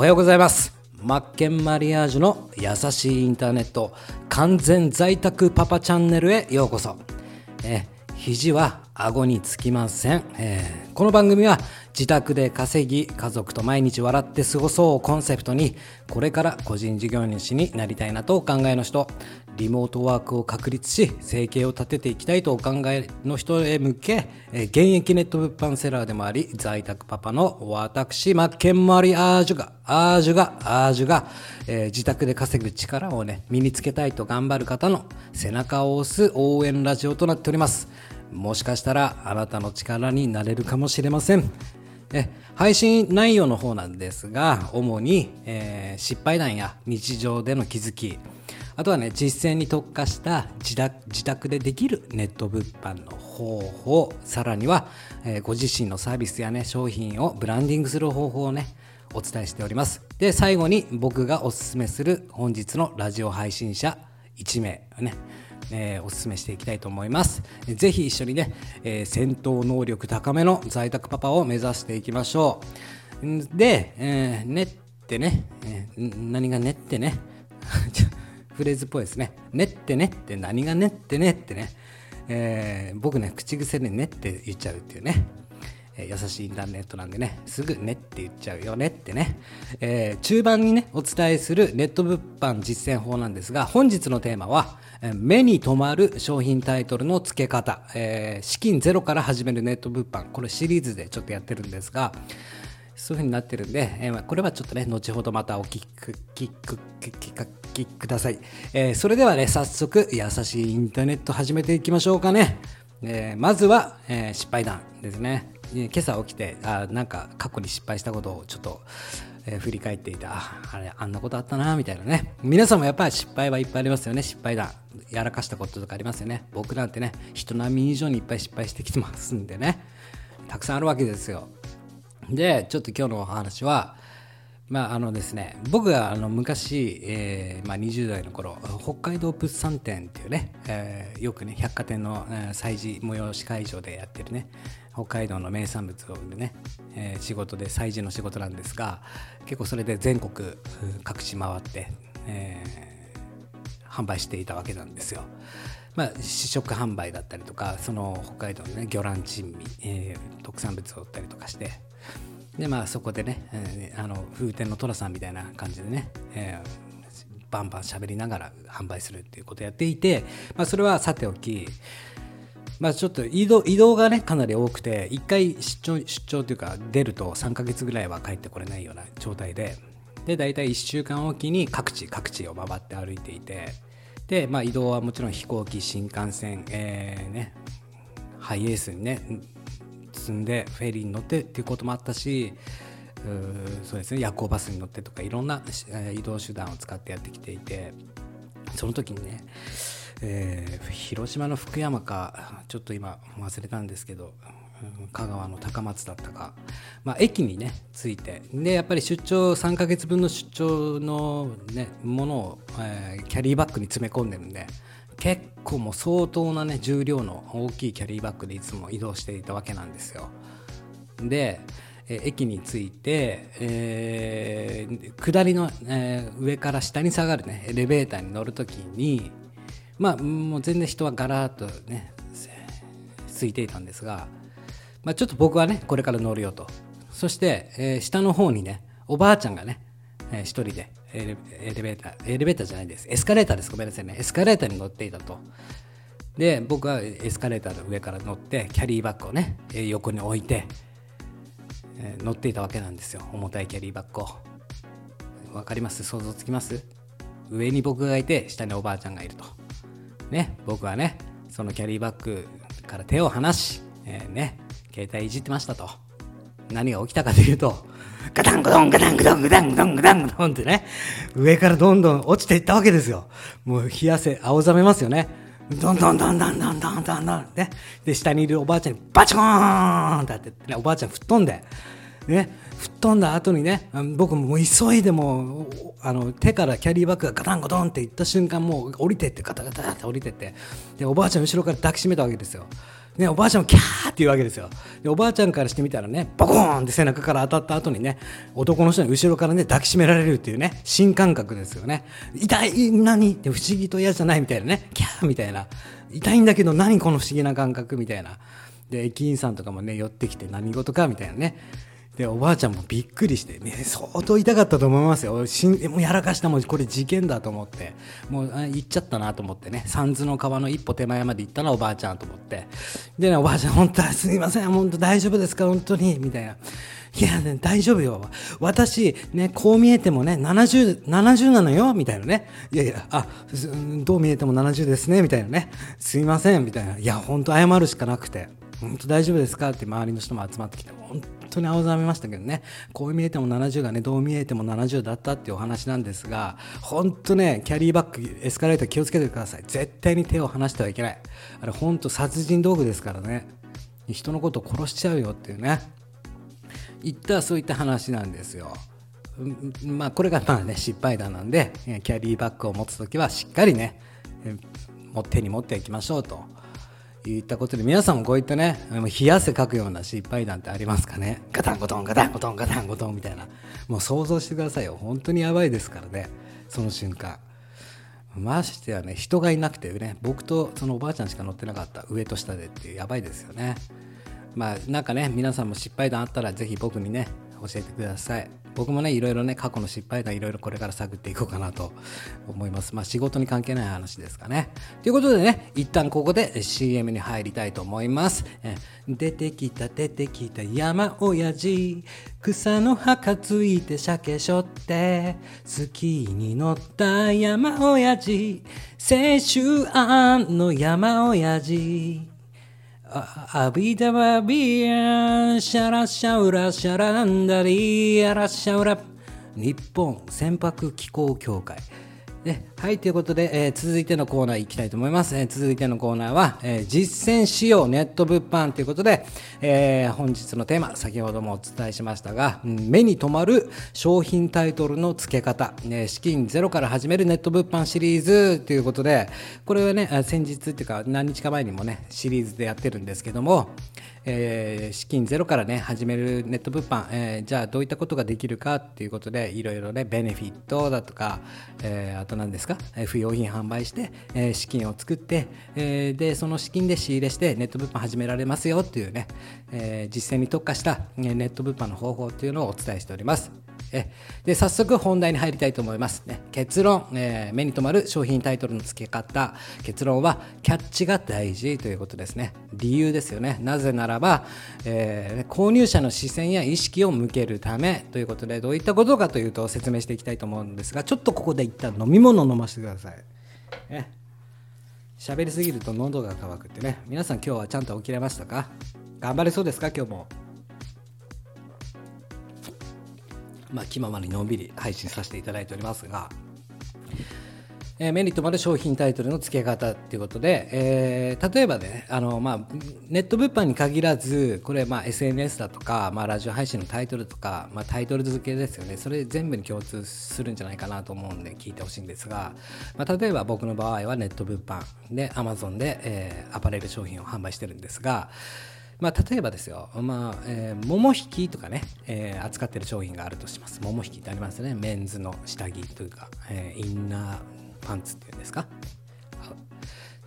おはようございます。マッケンマリアージュの優しいインターネット完全在宅パパチャンネルへようこそ。え肘は顎につきません、え、この番組は自宅で稼ぎ家族と毎日笑って過ごそうをコンセプトにこれから個人事業主になりたいなとお考えの人リモートワークを確立し生計を立てていきたいとお考えの人へ向け現役ネット物販セラーでもあり在宅パパの私マッケンマリアージュがアージュがアージュが、えー、自宅で稼ぐ力をね身につけたいと頑張る方の背中を押す応援ラジオとなっております。もしかしたらあなたの力になれるかもしれません。え配信内容の方なんですが主に、えー、失敗談や日常での気づきあとはね実践に特化した自宅でできるネット物販の方法さらには、えー、ご自身のサービスやね商品をブランディングする方法をねお伝えしております。で最後に僕がおすすめする本日のラジオ配信者1名ねえー、お勧めしていきたいと思います。ぜひ一緒にね、えー、戦闘能力高めの在宅パパを目指していきましょう。で、えー、ねってね、えー、何がねってね、フレーズっぽいですね。ねってねって何がねってねってね、えー、僕ね、口癖でねって言っちゃうっていうね。え優しいインターネットなんでね、すぐねって言っちゃうよねってね、えー、中盤にね、お伝えするネット物販実践法なんですが、本日のテーマは、目に留まる商品タイトルの付け方、えー、資金ゼロから始めるネット物販、これシリーズでちょっとやってるんですが、そういう風になってるんで、えー、これはちょっとね、後ほどまたお聞く、聞く、きください。えー、それではね、早速、優しいインターネット始めていきましょうかね。えー、まずは、え、失敗談ですね。今朝起きて、あなんか過去に失敗したことをちょっと、えー、振り返っていたあれあんなことあったなみたいなね。皆さんもやっぱり失敗はいっぱいありますよね。失敗談やらかしたこととかありますよね。僕なんてね人並み以上にいっぱい失敗してきてますんでね。たくさんあるわけですよ。でちょっと今日のお話はまああのですね、僕があの昔、えーまあ、20代の頃北海道物産展っていうね、えー、よくね百貨店の、えー、催事催し会場でやってるね北海道の名産物をね、えー、仕事で催事の仕事なんですが結構それで全国各地回って、えー、販売していたわけなんですよ。まあ、試食販売だったりとかその北海道のね魚卵珍味、えー、特産物を売ったりとかしてでまあそこでね、えー、あの風天の寅さんみたいな感じでね、えー、バンバン喋りながら販売するっていうことをやっていて、まあ、それはさておきまあ、ちょっと移動移動がねかなり多くて1回出張出張というか出ると3ヶ月ぐらいは帰ってこれないような状態でで大体1週間おきに各地各地を回って歩いていてで、まあ、移動はもちろん飛行機新幹線、えーね、ハイエースにね積んでフェリーに乗ってっていうこともあったしうそうですね夜行バスに乗ってとかいろんな移動手段を使ってやってきていてその時にねえー、広島の福山かちょっと今忘れたんですけど香川の高松だったか、まあ、駅にね着いてでやっぱり出張3ヶ月分の出張の、ね、ものを、えー、キャリーバッグに詰め込んでるんで結構もう相当なね重量の大きいキャリーバッグでいつも移動していたわけなんですよ。でえ駅に着いて、えー、下りの、えー、上から下に下がるねエレベーターに乗るときにまあもう全然人はガラッとね空いていたんですが、まあ、ちょっと僕はねこれから乗るよと。そして、えー、下の方にねおばあちゃんがね、えー、一人でエレベーターエレベーターじゃないです。エスカレーターです。ごめんなさいね。エスカレーターに乗っていたと。で僕はエスカレーターの上から乗ってキャリーバッグをね横に置いて、えー、乗っていたわけなんですよ。重たいキャリーバッグを。分かります？想像つきます？上に僕がいて下におばあちゃんがいると。ね、僕はね、そのキャリーバッグから手を離し、えー、ね、携帯いじってましたと。何が起きたかというと、ガタンゴドンガタンゴドンガタンゴドンガタンゴドンってね、上からどんどん落ちていったわけですよ。もう冷やせ、青ざめますよね。どんどんどんどんどんどんどんどんね。で、下にいるおばあちゃんにバチコーンってって、ね、おばあちゃん吹っ飛んで、ね、吹っ飛んだ後にね僕も急いでもあの手からキャリーバッグがガタンゴトンっていった瞬間もう降りてってガタガタって降りてって。でおばあちゃん後ろから抱きしめたわけですよ。ね、おばあちゃんもキャーって言うわけですよ。でおばあちゃんからしてみたらねボコーンって背中から当たった後にね男の人に後ろからね抱きしめられるっていうね新感覚ですよね。痛い何って不思議と嫌じゃないみたいなねキャーみたいな。痛いんだけど何この不思議な感覚みたいな。で駅員さんとかもね寄ってきて何事かみたいなね。でおばあちゃんもびっくりしてね相当痛かったと思いますよしんもうやらかしたもんこれ事件だと思ってもう行っちゃったなと思ってね三途の川の一歩手前まで行ったのおばあちゃんと思ってでねおばあちゃん本当はすいません本当大丈夫ですか本当にみたいないや、ね、大丈夫よ。私、ね、こう見えてもね、70、70なのよみたいなね。いやいや、あ、どう見えても70ですねみたいなね。すいませんみたいな。いや、本当謝るしかなくて。本当大丈夫ですか？って周りの人も集まってきて、本当に青ざめましたけどね、こう見えても70がね、どう見えても70だったっていうお話なんですが、本当ね、キャリーバッグ、エスカレーター気をつけてください。絶対に手を離してはいけない。あれ、本当殺人道具ですからね。人のことを殺しちゃうよっていうね。いったそういった話なんですよ。まあこれがまあね失敗談なんでキャリーバッグを持つ時はしっかりね手に持っていきましょうといったことで皆さんもこういったね冷や汗かくような失敗談ってありますかね。ガタンゴトンガタンゴトンガタンゴトンみたいな。もう想像してくださいよ。本当にやばいですからね。その瞬間。ましてやね人がいなくてね僕とそのおばあちゃんしか乗ってなかった上と下でっていうやばいですよね。まあなんかね皆さんも失敗談あったら是非僕にね教えてください。僕もねいろいろね過去の失敗談いろいろこれから探っていこうかなと思います。まあ仕事に関係ない話ですかね。ということでね一旦ここで CM に入りたいと思います。出てきた出てきた山親父。草の葉かついて鮭しょって。スキーに乗った山親父。青春案の山親父。アビダバビアンシャラシャウラシャランダリアラシャウラ日本船舶機構協会ね、はい、ということで、えー、続いてのコーナー行きたいと思います。えー、続いてのコーナーは、えー、実践仕様ネット物販ということで、え、本日のテーマ、先ほどもお伝えしましたが、うん、目に留まる商品タイトルの付け方、ね、資金ゼロから始めるネット物販シリーズということで、これはね、先日っていうか何日か前にもね、シリーズでやってるんですけども、えー、資金ゼロからね始めるネット物販、えー、じゃあどういったことができるかっていうことでいろいろねベネフィットだとか、えー、あと何ですか、えー、不用品販売して、えー、資金を作って、えー、でその資金で仕入れしてネット物販始められますよっていうね、えー、実践に特化したネット物販の方法っていうのをお伝えしております。えで早速本題に入りたいと思います、ね、結論、えー、目に留まる商品タイトルの付け方。結論はキャッチが大事ということですね。理由ですよね。なぜならば、えー、購入者の視線や意識を向けるためということでどういったことかというと説明していきたいと思うんですがちょっとここで一旦飲み物を飲ませてください、ね、喋りすぎると喉が渇くってね。皆さん今日はちゃんと起きれましたか？頑張れそうですか？今日も。まあ、気ままにのんびり配信させていただいておりますが、えー、目に留まる商品タイトルの付け方っていうことで、えー、例えばねあの、まあ、ネット物販に限らずこれ、まあ、SNS だとか、まあ、ラジオ配信のタイトルとか、まあ、タイトル付けですよね。それ全部に共通するんじゃないかなと思うんで聞いてほしいんですが、まあ、例えば僕の場合はネット物販で Amazon で、えー、アパレル商品を販売してるんですがまあ、例えばですよ、まあえー、桃引きとかね、えー、扱ってる商品があるとします。桃引きってありますね。メンズの下着というか、えー、インナーパンツっていうんですか。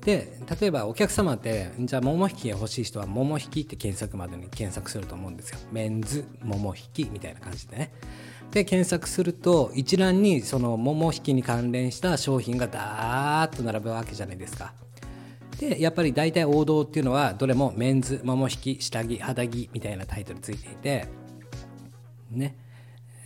で例えばお客様ってじゃあ桃引きが欲しい人は桃引きって検索までに検索すると思うんですよ。メンズ桃引きみたいな感じでね。で検索すると一覧にその桃引きに関連した商品がダーッと並ぶわけじゃないですか。でやっぱり大体王道っていうのはどれもメンズ桃引き下着肌着みたいなタイトルついていてね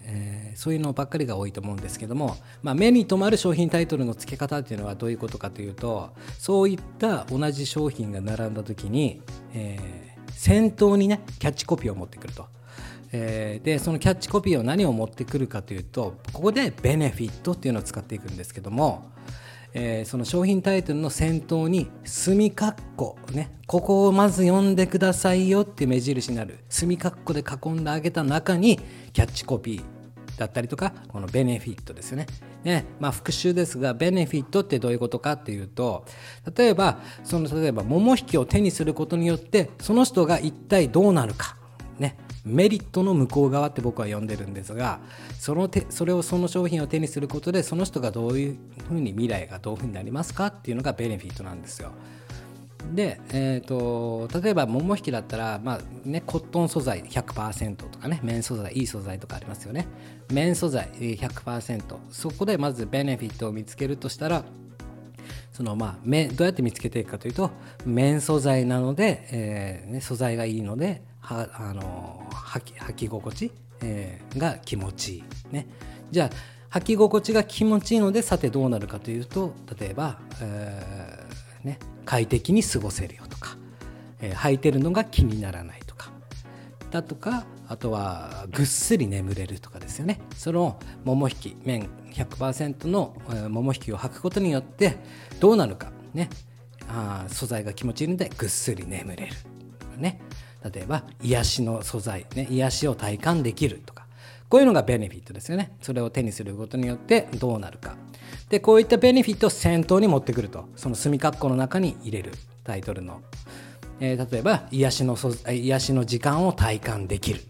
えー、そういうのばっかりが多いと思うんですけども、まあ、目に留まる商品タイトルの付け方っていうのはどういうことかというとそういった同じ商品が並んだ時に、えー、先頭にねキャッチコピーを持ってくると。え、でそのキャッチコピーを何を持ってくるかというとここでベネフィットっていうのを使っていくんですけども、えー、その商品タイトルの先頭に墨括弧ねここをまず読んでくださいよって目印になる墨括弧で囲んであげた中にキャッチコピーだったりとかこのベネフィットですよね。ねまあ、復習ですがベネフィットってどういうことかっていうと例えばその例えば桃引きを手にすることによってその人が一体どうなるか、メリットの向こう側って僕は呼んでるんですがその手それをその商品を手にすることでその人がどういうふうに未来がどういうふうになりますかっていうのがベネフィットなんですよ。で、えーと、例えば桃引きだったら、まあね、コットン素材100%とかね綿素材いい素材とかありますよね綿素材100%そこでまずベネフィットを見つけるとしたらそのまあどうやって見つけていくかというと綿素材なので、えーね、素材がいいのではあの履き履き心地、えー、が気持ちいい、ね、じゃあ履き心地が気持ちいいのでさてどうなるかというと例えば、えーね、快適に過ごせるよとか、えー、履いてるのが気にならないとか。だとかあとはぐっすり眠れるとかですよね。その桃引き綿100%の桃引きを履くことによってどうなるかね。あ素材が気持ちいいのでぐっすり眠れる。ね。例えば癒しの素材、ね、癒しを体感できるとかこういうのがベネフィットですよね。それを手にすることによってどうなるか。でこういったベネフィットを先頭に持ってくるとその墨括弧の中に入れるタイトルの、えー、例えば癒しの癒しの時間を体感できる。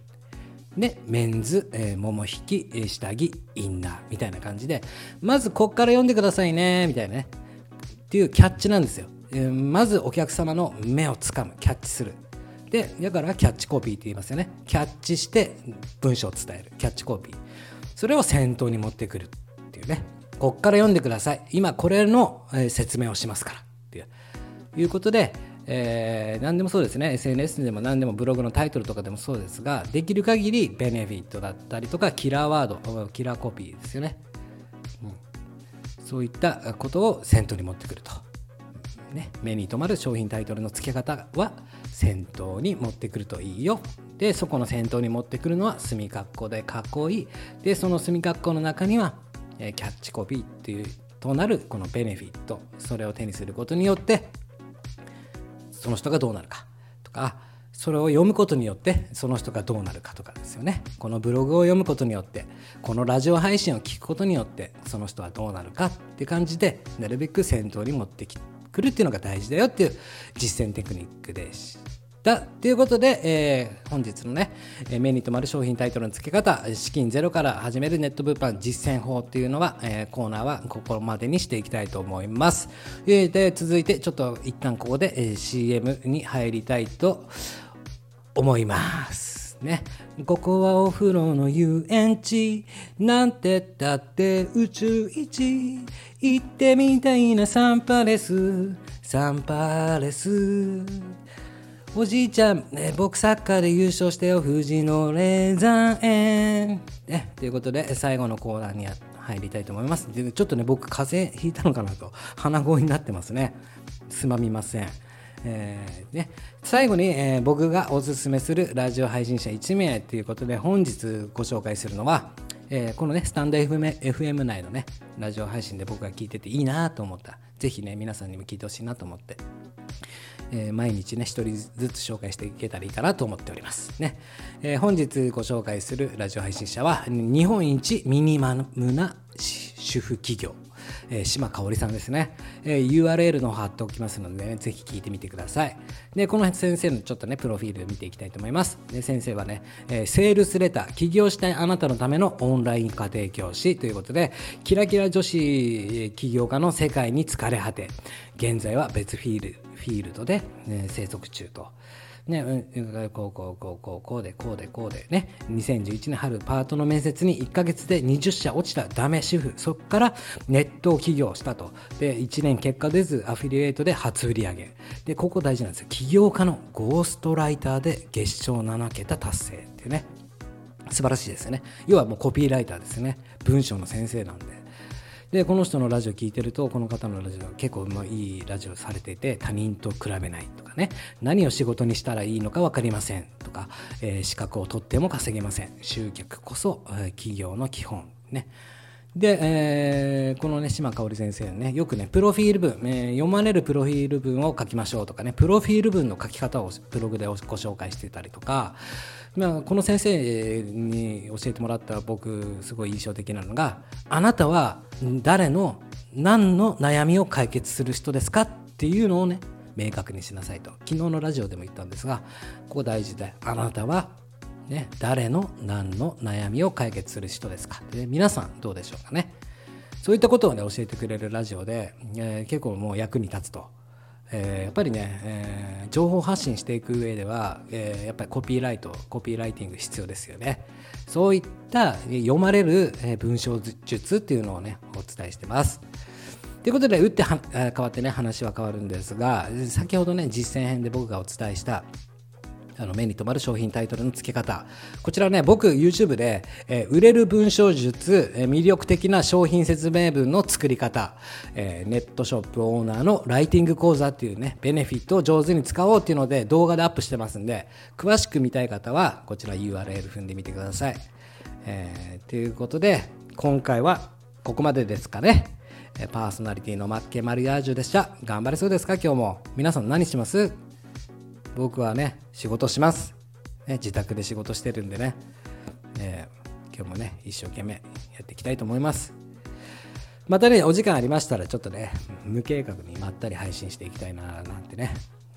でメンズ、えー、桃引き下着インナーみたいな感じでまずこっから読んでくださいねみたいなね。っていうキャッチなんですよ、まずお客様の目をつかむキャッチする。でだからキャッチコピーって言いますよね。キャッチして文章を伝える。キャッチコピー。それを先頭に持ってくるっていうね。こっから読んでください。今これの説明をしますから。っていう。ことで、えー、何でもそうですね。SNS でも何でもブログのタイトルとかでもそうですができる限りベネフィットだったりとかキラーワードキラーコピーですよね、うん、そういったことを先頭に持ってくると、ね、目に留まる商品タイトルの付け方は先頭に持ってくるといいよ。でそこの先頭に持ってくるのは墨括弧で囲い。でその墨括弧の中にはキャッチコピーっていうとなるこのベネフィット。それを手にすることによってその人がどうなるか。とかそれを読むことによってその人がどうなるかとかですよね。このブログを読むことによってこのラジオ配信を聞くことによってその人はどうなるかって感じでなるべく先頭に持ってくるっていうのが大事だよっていう実践テクニックでした。ということで、えー、本日のね、目に留まる商品タイトルの付け方、資金ゼロから始めるネット物販実践法っていうのは、えー、コーナーはここまでにしていきたいと思います。えー、で続いて、ちょっと一旦ここで、え、CM に入りたいと思います。ね、ここはお風呂の遊園地なんてったって宇宙一行ってみたいなサンパレスサンパレスおじいちゃん、ね、僕サッカーで優勝してよ、富士のレザー園。ね、ということで、最後のコーナーに入りたいと思います。でちょっとね、僕、風邪ひいたのかなと、鼻声になってますね。すまみません。えーね、最後に、えー、僕がおすすめするラジオ配信者1名ということで、本日ご紹介するのは、えー、このね、スタンド FM, FM 内のね、ラジオ配信で僕が聞いてていいなと思った。ぜひね、皆さんにも聞いてほしいなと思って。えー、毎日ね、一人ずつ紹介していけたらいいかなと思っております。ね。えー、本日ご紹介するラジオ配信者は、日本一ミニマムな主婦企業。えー、島香織さんですね、えー、URL の方貼っておきますので、ね、ぜひ聞いてみてください。で、この先生のちょっとね、プロフィール見ていきたいと思います。で先生はね、えー、セールスレター、起業したいあなたのためのオンライン家庭教師ということで、キラキラ女子起業家の世界に疲れ果て、現在は別フィールフィールドで、ね、生息中と。ね、こうこうこうこうこうでこうでこうでね2011年春パートの面接に1ヶ月で20社落ちたダメ主婦。そこからネットを起業したと。で1年結果出ずアフィリエイトで初売り上げ。でここ大事なんですよ。起業家のゴーストライターで月賞7桁達成っていうね。素晴らしいですよね。要はもうコピーライターですよね。文章の先生なんで。でこの人のラジオ聞いてるとこの方のラジオ結構まいいラジオされていて他人と比べないとかね。何を仕事にしたらいいのか分かりませんとか、えー、資格を取っても稼げません。集客こそ、え、企業の基本ね。で、えーこのね島香織先生ねよくねプロフィール文、えー読まれるプロフィール文を書きましょうとかねプロフィール文の書き方をブログでご紹介してたりとか、まあ、この先生に教えてもらった僕すごい印象的なのがあなたは誰の何の悩みを解決する人ですかっていうのをね明確にしなさいと。昨日のラジオでも言ったんですがここ大事であなたはね、誰の何の悩みを解決する人ですか？で皆さんどうでしょうかね？そういったことをね教えてくれるラジオで、えー結構もう役に立つと、えーやっぱりね、えー情報発信していく上では、えーやっぱりコピーライトコピーライティング必要ですよね。そういった読まれる文章術っていうのをねお伝えしてます。ということで打っては変わってね話は変わるんですが先ほどね実践編で僕がお伝えしたあの目に留まる商品タイトルの付け方。こちらね僕 YouTube で、えー売れる文章術、えー魅力的な商品説明文の作り方、えーネットショップオーナーのライティング講座っていうねベネフィットを上手に使おうっていうので動画でアップしてますんで詳しく見たい方はこちら URL 踏んでみてください、えーということで今回はここまでですかね。パーソナリティのマッケマリアージュでした。頑張れそうですか？今日も。皆さん何します？僕はね仕事します、ね、自宅で仕事してるんでね、えー今日もね一生懸命やっていきたいと思いますまたねお時間ありましたらちょっとね無計画にまったり配信していきたいななんてね、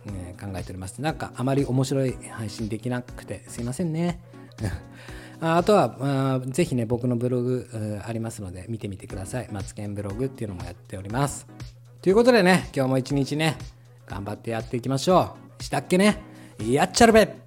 えー考えておりますなんかあまり面白い配信できなくてすいませんね ああとは、あぜひね、僕のブログありますので、見てみてください。マツケンブログっていうのもやっております。ということでね、今日も一日ね、頑張ってやっていきましょう。したっけね。やっちゃるべ。